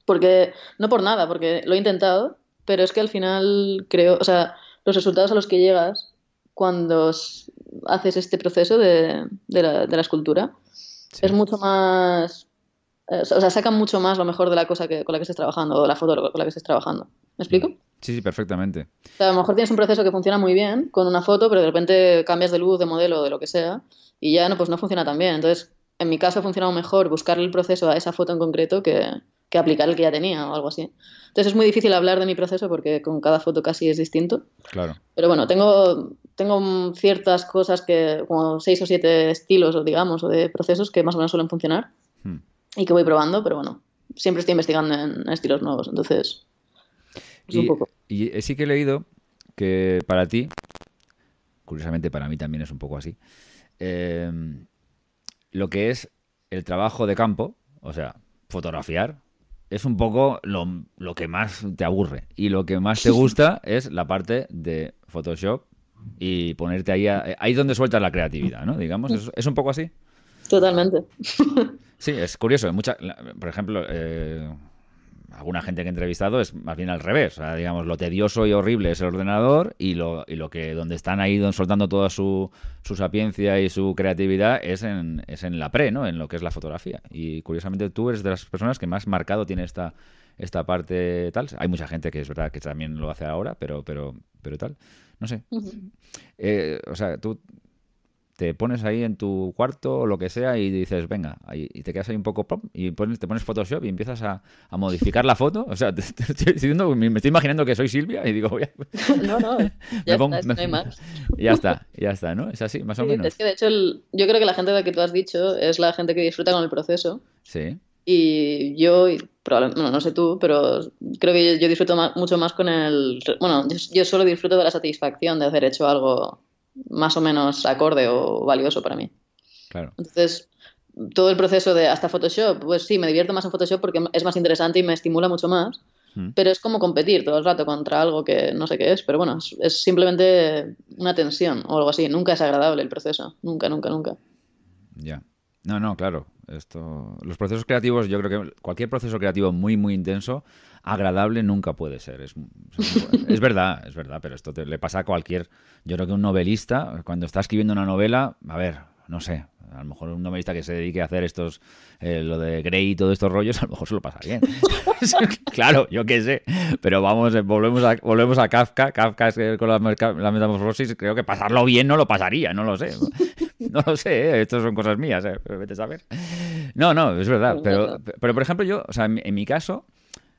Porque, no por nada, porque lo he intentado, pero es que al final creo, o sea, los resultados a los que llegas cuando haces este proceso de, la, escultura. Es mucho más. Eh, o sea, sacan mucho más lo mejor de la cosa que, con la que estés trabajando, o de la foto con la que estés trabajando. ¿Me explico? Sí, sí, perfectamente. O sea, a lo mejor tienes un proceso que funciona muy bien con una foto, pero de repente cambias de luz, de modelo, de lo que sea, y ya no, pues no funciona tan bien. Entonces, en mi caso ha funcionado mejor buscarle el proceso a esa foto en concreto que, que aplicar el que ya tenía o algo así. Entonces es muy difícil hablar de mi proceso porque con cada foto casi es distinto. Claro. Pero bueno, tengo, tengo ciertas cosas que, como seis o siete estilos, o digamos, o de procesos que más o menos suelen funcionar hmm. y que voy probando, pero bueno, siempre estoy investigando en, estilos nuevos, entonces y, un poco. Y sí que he leído que para ti, curiosamente para mí también es un poco así, eh, lo que es el trabajo de campo, o sea, fotografiar, es un poco lo, que más te aburre. Y lo que más te gusta es la parte de Photoshop y ponerte ahí, ahí donde sueltas la creatividad, ¿no? Digamos, ¿es, un poco así? Totalmente. Sí, es curioso. Mucha, por ejemplo, eh, alguna gente que he entrevistado es más bien al revés. O sea, digamos, lo tedioso y horrible es el ordenador y lo, y lo que donde están ahí soltando toda su, su sapiencia y su creatividad es en, es en la pre, ¿no? En lo que es la fotografía. Y curiosamente tú eres de las personas que más marcado tiene esta, esta parte tal. Hay mucha gente que es verdad que también lo hace ahora, pero, pero, pero tal. No sé. Eh, o sea, tú te pones ahí en tu cuarto o lo que sea y dices, venga, y te quedas ahí un poco pop, y pones, te pones Photoshop y empiezas a, modificar la foto. O sea, te, estoy diciendo, me estoy imaginando que soy Silvia y digo, voy a... No, no, ya está, no hay más. Ya está, ya está, ¿no? Es así, más o menos. Es que de hecho, yo creo que la gente de la que tú has dicho es la gente que disfruta con el proceso. Sí. Y yo, probablemente, no sé tú, pero creo que yo, disfruto mucho más con el... Bueno, yo solo disfruto de la satisfacción de haber hecho algo más o menos acorde o valioso para mí. Claro. Entonces, todo el proceso de hasta Photoshop, pues sí, me divierto más en Photoshop porque es más interesante y me estimula mucho más. Mm. Pero es como competir todo el rato contra algo que no sé qué es, pero bueno, es, simplemente una tensión o algo así. Nunca es agradable el proceso. Nunca, nunca, nunca. Ya. No, no, claro. Esto, los procesos creativos, yo creo que cualquier proceso creativo muy, muy intenso agradable nunca puede ser. Es, es, verdad, es verdad, pero esto le pasa a cualquier. Yo creo que un novelista, cuando está escribiendo una novela, a ver, no sé, a lo mejor un novelista que se dedique a hacer estos, eh, lo de Grey y todos estos rollos, a lo mejor se lo pasa bien. claro, yo qué sé. Pero vamos, eh, volvemos a, volvemos a Kafka. Kafka es con la, metamorfosis, creo que pasarlo bien no lo pasaría, no lo sé. No lo sé, ¿eh? estas son cosas mías, ¿eh? vete a saber. No, no, es verdad. Pero, pero por ejemplo, yo, o sea, en mi caso,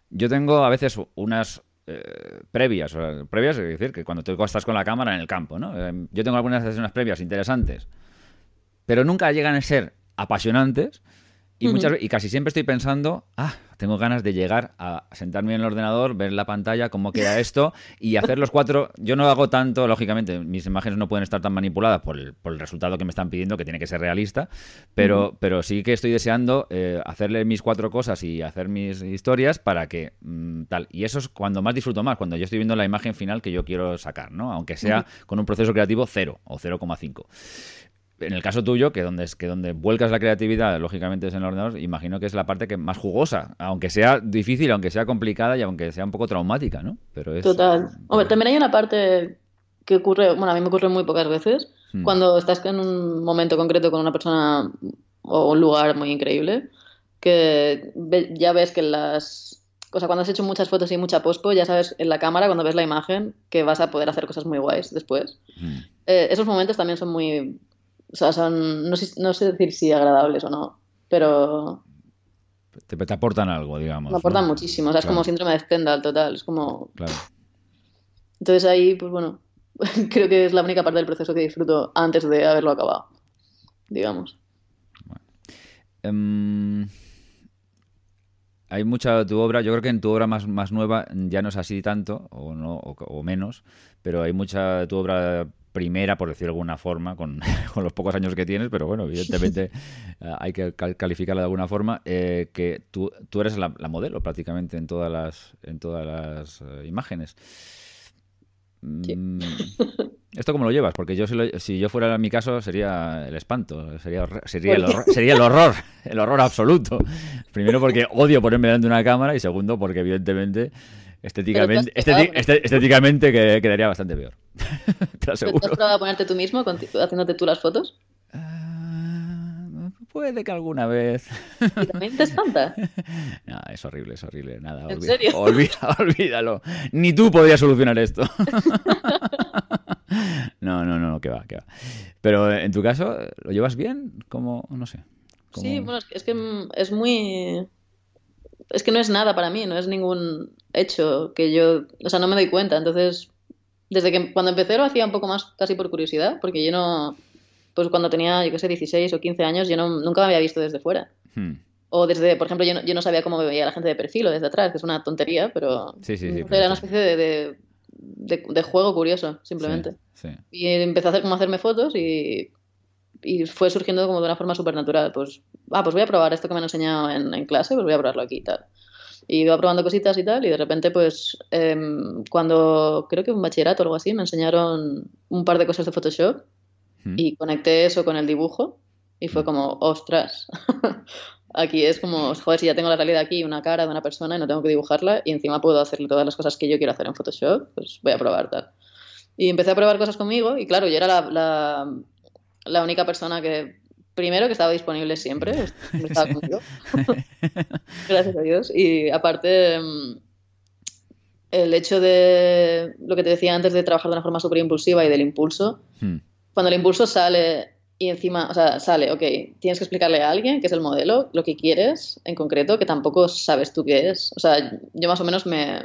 yo tengo a veces unas eh, previas, previas es decir, que cuando tú estás con la cámara en el campo, ¿no? Eh, yo tengo algunas sesiones previas interesantes, pero nunca llegan a ser apasionantes y, muchas, y casi siempre estoy pensando, ah, tengo ganas de llegar a sentarme en el ordenador, ver la pantalla, cómo queda esto y hacer los cuatro. Yo no hago tanto, lógicamente, mis imágenes no pueden estar tan manipuladas por el, por el resultado que me están pidiendo, que tiene que ser realista, pero, pero sí que estoy deseando eh, hacerle mis cuatro cosas y hacer mis historias para que mm, tal. Y eso es cuando más disfruto más, cuando yo estoy viendo la imagen final que yo quiero sacar, ¿no? Aunque sea con un proceso creativo cero o 0,5 en el caso tuyo, que donde, es, que donde vuelcas la creatividad, lógicamente es en el ordenador, imagino que es la parte que más jugosa, aunque sea difícil, aunque sea complicada y aunque sea un poco traumática, ¿no? Pero es... Total. Hombre, también hay una parte que ocurre, bueno, a mí me ocurre muy pocas veces, hmm. cuando estás en un momento concreto con una persona o un lugar muy increíble, que ya ves que las... O sea, cuando has hecho muchas fotos y mucha pospo, ya sabes en la cámara, cuando ves la imagen, que vas a poder hacer cosas muy guays después. Hmm. Eh, esos momentos también son muy o sea, son, no sé, no sé decir si agradables o no, pero... Te, te aportan algo, digamos. Me aportan muchísimo, o sea, es como síndrome de Stendhal total, es como... Claro. Entonces ahí, pues bueno, creo que es la única parte del proceso que disfruto antes de haberlo acabado, digamos. Em, hay mucha de tu obra, yo creo que en tu obra más, más nueva ya no es así tanto, o, no, o, o menos, pero hay mucha de tu obra primera, por decirlo de alguna forma, con, con, los pocos años que tienes, pero bueno, evidentemente eh, hay que calificarla de alguna forma, eh, que tú, tú eres la, la, modelo prácticamente en todas las, en todas las uh, imágenes. Sí. Mm, ¿Esto cómo lo llevas? Porque yo si, lo, si, yo fuera en mi caso sería el espanto, sería, sería, el horror, sería el horror, el horror absoluto. Primero porque odio ponerme delante de una cámara y segundo porque evidentemente estéticamente, estétic, estéticamente que, quedaría bastante peor. Te aseguro. ¿Has probado a ponerte tú mismo, haciéndote tú las fotos? Uh, puede que alguna vez. ¿Y también te espanta? No, es horrible, es horrible. Nada, ¿En olvida, serio? Olvida, olvídalo. Ni tú podrías solucionar esto. No, no, no, que va, que va. Pero en tu caso, ¿lo llevas bien? Como, no sé. Como... Sí, bueno, es que es muy es que no es nada para mí, no es ningún hecho que yo, o sea, no me doy cuenta. Entonces, desde que cuando empecé lo hacía un poco más casi por curiosidad, porque yo no, pues cuando tenía, yo qué sé, 16 o 15 años, yo no, nunca me había visto desde fuera. Hmm. O desde, por ejemplo, yo no, yo no, sabía cómo me veía la gente de perfil o desde atrás, que es una tontería, pero sí, sí, sí, era una especie de, de, de, de juego curioso, simplemente. Sí, y empecé a hacer como a hacerme fotos y, y fue surgiendo como de una forma súper natural. Pues, ah, pues voy a probar esto que me han enseñado en, en, clase, pues voy a probarlo aquí y tal. Y iba probando cositas y tal, y de repente, pues, eh, cuando creo que un bachillerato o algo así, me enseñaron un par de cosas de Photoshop Hmm. y conecté eso con el dibujo y fue como, ostras, aquí es como, joder, si ya tengo la realidad aquí, una cara de una persona y no tengo que dibujarla y encima puedo hacerle todas las cosas que yo quiero hacer en Photoshop, pues voy a probar tal. Y empecé a probar cosas conmigo y claro, yo era la, la, la única persona que, primero, que estaba disponible siempre, estaba Sí. conmigo, gracias a Dios, y aparte mm, el hecho de lo que te decía antes de trabajar de una forma súper impulsiva y del impulso, Hmm. cuando el impulso sale y encima, o sea, sale, ok, tienes que explicarle a alguien que es el modelo, lo que quieres en concreto, que tampoco sabes tú qué es. O sea, yo más o menos me...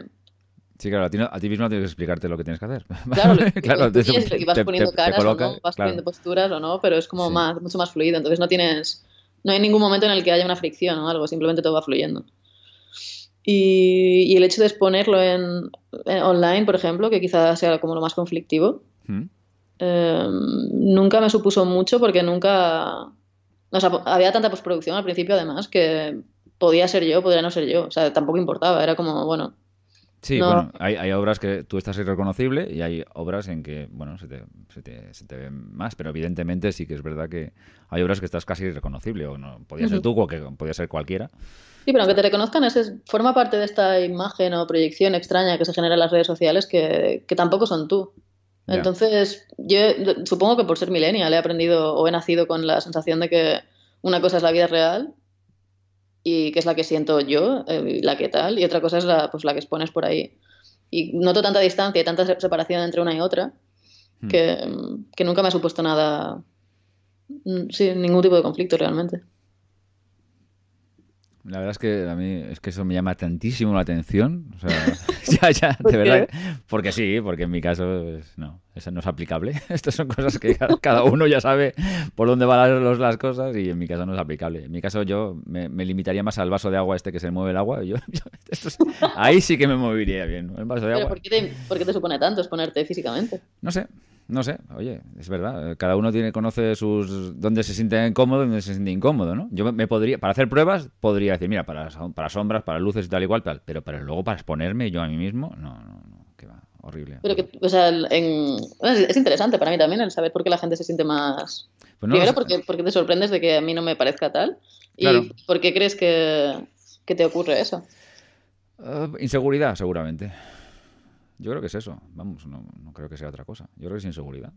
Sí, claro, a ti, no- a ti mismo tienes que explicarte lo que tienes que hacer. Claro, claro, lo que te- tienes, y vas te- poniendo te- te caras coloca- o no, vas claro. poniendo posturas o no, pero es como Sí. más, mucho más fluido. Entonces no tienes, no hay ningún momento en el que haya una fricción o algo, simplemente todo va fluyendo. Y, y el hecho de exponerlo en, en online, por ejemplo, que quizás sea como lo más conflictivo, Hmm. eh, nunca me supuso mucho porque nunca... O sea, había tanta postproducción al principio además que podía ser yo, podría no ser yo. O sea, tampoco importaba, era como, bueno, Sí, No. bueno, hay, hay obras que tú estás irreconocible y hay obras en que, bueno, se te, se, te, se te ven más, pero evidentemente sí que es verdad que hay obras que estás casi irreconocible, o no, podía ser tú o que podía ser cualquiera. Sí, pero aunque te reconozcan, ese es- forma parte de esta imagen o proyección extraña que se genera en las redes sociales que, que tampoco son tú. Entonces, yo supongo que por ser millennial he aprendido o he nacido con la sensación de que una cosa es la vida real y que es la que siento yo, eh, la que tal, y otra cosa es la, pues, la que expones por ahí. Y noto tanta distancia y tanta se- separación entre una y otra Hmm. que, que nunca me ha supuesto nada, mm, sí, ningún tipo de conflicto realmente. La verdad es que a mí es que eso me llama tantísimo la atención. O sea, ya, ya, ¿Por de verdad. Porque sí, porque en mi caso pues, no, eso no es aplicable. Estas son cosas que cada, uno ya sabe por dónde van las, los- las cosas y en mi caso no es aplicable. En mi caso yo me, me limitaría más al vaso de agua este que se mueve el agua. Yo, yo- esto es- ahí sí que me movería bien. ¿no? El vaso de Pero agua. ¿por qué te, por qué te supone tanto exponerte físicamente? No sé, no sé. Oye, es verdad. Cada uno tiene, conoce sus dónde se siente cómodo y dónde se siente incómodo, ¿no? Yo me, podría, para hacer pruebas, podría decir, mira, para, para sombras, para luces y tal igual, tal. Pero, pero luego para exponerme yo a mí mismo, no, no, no, que va, horrible. Pero que, o sea, en- es, es interesante para mí también el saber por qué la gente se siente más... Pues no, Primero, porque, porque te sorprendes de que a mí no me parezca tal. Claro. ¿Y por qué crees que, que te ocurre eso? eh, inseguridad, seguramente. Yo creo que es eso. Vamos, no, no creo que sea otra cosa. Yo creo que es inseguridad.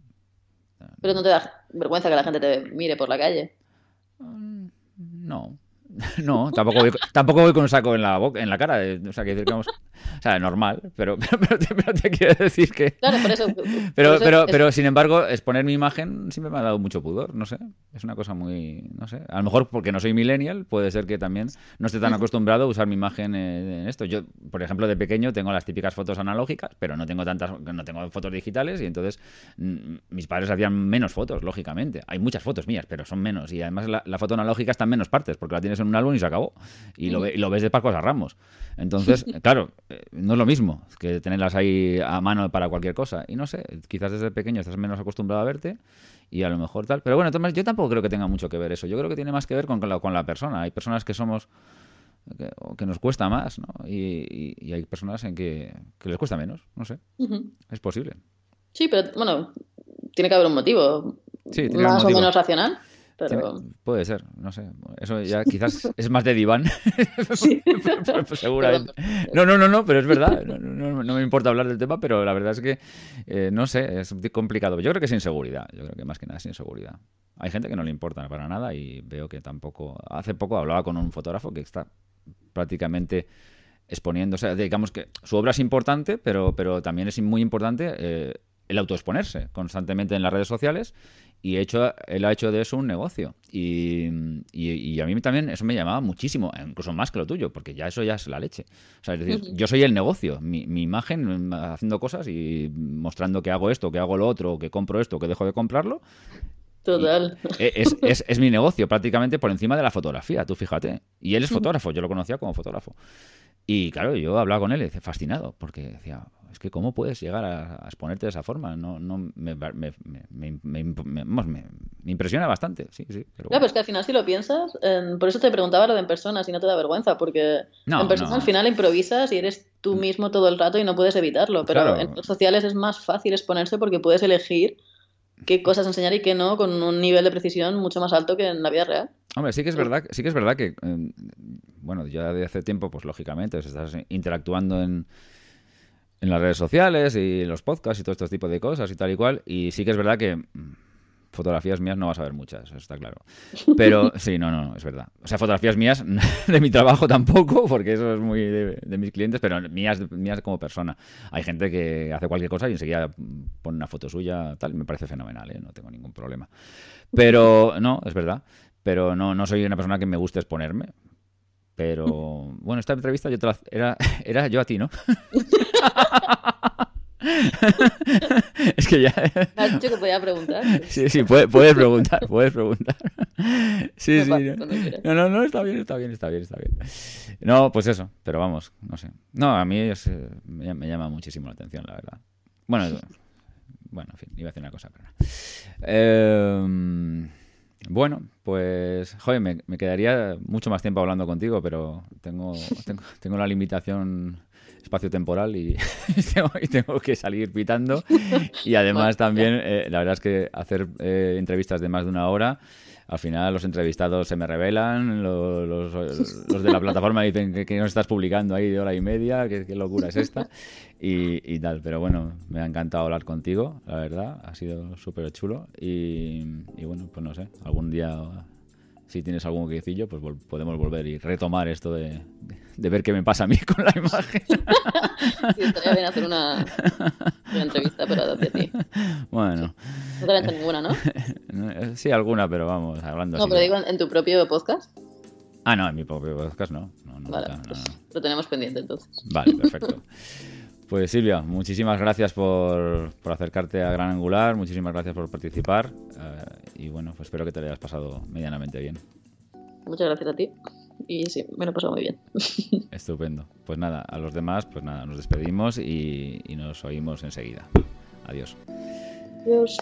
Pero no te da vergüenza que la gente te mire por la calle. Mm, No. No, tampoco voy, tampoco voy con un saco en la boca, en la cara. eh, O sea, que decir que vamos, o sea, normal, pero, pero, pero te, pero te quiero decir que. Claro, por eso. Pero, por eso pero, es- pero sin embargo, exponer mi imagen siempre me ha dado mucho pudor, no sé. Es una cosa muy, no sé. A lo mejor porque no soy millennial, puede ser que también no esté tan acostumbrado a usar mi imagen en esto. Yo, por ejemplo, de pequeño tengo las típicas fotos analógicas, pero no tengo tantas, no tengo fotos digitales y entonces mm, mis padres hacían menos fotos, lógicamente. Hay muchas fotos mías, pero son menos y además la, la foto analógica está en menos partes porque la tienes en un álbum y se acabó y lo, ve- y lo ves de Pascuas a Ramos. Entonces, claro, eh, no es lo mismo que tenerlas ahí a mano para cualquier cosa. Y no sé, quizás desde pequeño estás menos acostumbrado a verte y a lo mejor tal. Pero bueno, yo tampoco creo que tenga mucho que ver eso. Yo creo que tiene más que ver con, con la, con la persona. Hay personas que somos que, nos cuesta más, ¿no? Y, y- y hay personas en que, que les cuesta menos, no sé, es posible. Sí, pero bueno, tiene que haber un motivo. Sí, tiene más un motivo. o menos racional. Pero. Puede ser, no sé. Eso ya quizás es más de diván. Sí. Seguramente. No, no, no, no, pero es verdad. No, no- no me importa hablar del tema, pero la verdad es que, eh, no sé, es complicado. Yo creo que es inseguridad. Yo creo que más que nada es inseguridad. Hay gente que no le importa para nada y veo que tampoco. Hace poco hablaba con un fotógrafo que está prácticamente. O sea, digamos que su obra es importante, pero, pero también es muy importante eh, el autoexponerse constantemente en las redes sociales y hecho, él ha hecho de eso un negocio. Y, y- y a mí también eso me llamaba muchísimo, incluso más que lo tuyo, porque ya eso ya es la leche. O sea, es decir, yo soy el negocio, mi, mi imagen mm, haciendo cosas y mostrando que hago esto, que hago lo otro, que compro esto, que dejo de comprarlo, Total. eh, es, es- es mi negocio prácticamente por encima de la fotografía, tú fíjate. Y él es fotógrafo, yo lo conocía como fotógrafo. Y claro, yo hablaba con él y decía, fascinado, porque decía, es que cómo puedes llegar a, a exponerte de esa forma. No, no, me, me, me, impresiona bastante, sí, sí. Pero Claro, bueno. pero es que al final si lo piensas, em, por eso te preguntaba lo de en persona, si no te da vergüenza, porque No, en persona no. al final improvisas y eres tú mismo todo el rato y no puedes evitarlo, pero Claro. en redes sociales es más fácil exponerse porque puedes elegir qué cosas enseñar y qué no con un nivel de precisión mucho más alto que en la vida real. Hombre, sí que es verdad, sí que es verdad que, eh, bueno, ya de hace tiempo, pues lógicamente, estás interactuando en, en las redes sociales y en los podcasts y todo este tipo de cosas y tal y cual, y sí que es verdad que mm, fotografías mías no vas a ver muchas, eso está claro. Pero sí, no, no, es verdad. O sea, fotografías mías de mi trabajo tampoco, porque eso es muy de, de mis clientes, pero mías, mías como persona. Hay gente que hace cualquier cosa y enseguida pone una foto suya, tal, me parece fenomenal, ¿eh? no tengo ningún problema. Pero no, es verdad. Pero no, no soy una persona que me guste exponerme. Pero bueno, esta entrevista yo te la- era, era yo a ti, ¿no? es que ya. Me has dicho que podía preguntar. Sí, sí, puedes, puedes preguntar, puedes preguntar. Sí, sí. no. No, no, está bien, está bien, está bien, está bien. No, pues eso, pero vamos, no sé. No, a mí es, eh, me, me llama muchísimo la atención, la verdad. Bueno, bueno, en fin, iba a decir una cosa, pero no. Eh, bueno, pues, joder, me, me quedaría mucho más tiempo hablando contigo, pero tengo, tengo, tengo la limitación espacio-temporal y tengo que salir pitando. Y además también, eh, la verdad es que hacer eh, entrevistas de más de una hora, al final los entrevistados se me revelan, lo- los, los de la plataforma dicen que, que no estás publicando ahí de hora y media, qué locura es esta, y, y tal. Pero bueno, me ha encantado hablar contigo, la verdad, ha sido súper chulo. Y, y bueno, pues no sé, algún día, si tienes algún quecillo, pues vol- podemos volver y retomar esto de, de ver qué me pasa a mí con la imagen. Sí, estaría bien hacer una, una entrevista, pero hacia ti. Bueno, No te hecho ninguna, ¿no? sí, alguna, pero vamos, hablando No, así. pero digo en, tu propio podcast. Ah, no, en mi propio podcast no. no, no, Vale, pues no. lo tenemos pendiente entonces. Vale, perfecto. Pues Silvia, muchísimas gracias por, por acercarte a Gran Angular, muchísimas gracias por participar eh, y bueno, pues espero que te lo hayas pasado medianamente bien. Muchas gracias a ti. Y sí, me lo he pasado muy bien. Estupendo. Pues nada, a los demás, pues nada, nos despedimos y, y nos oímos enseguida. Adiós. Adiós.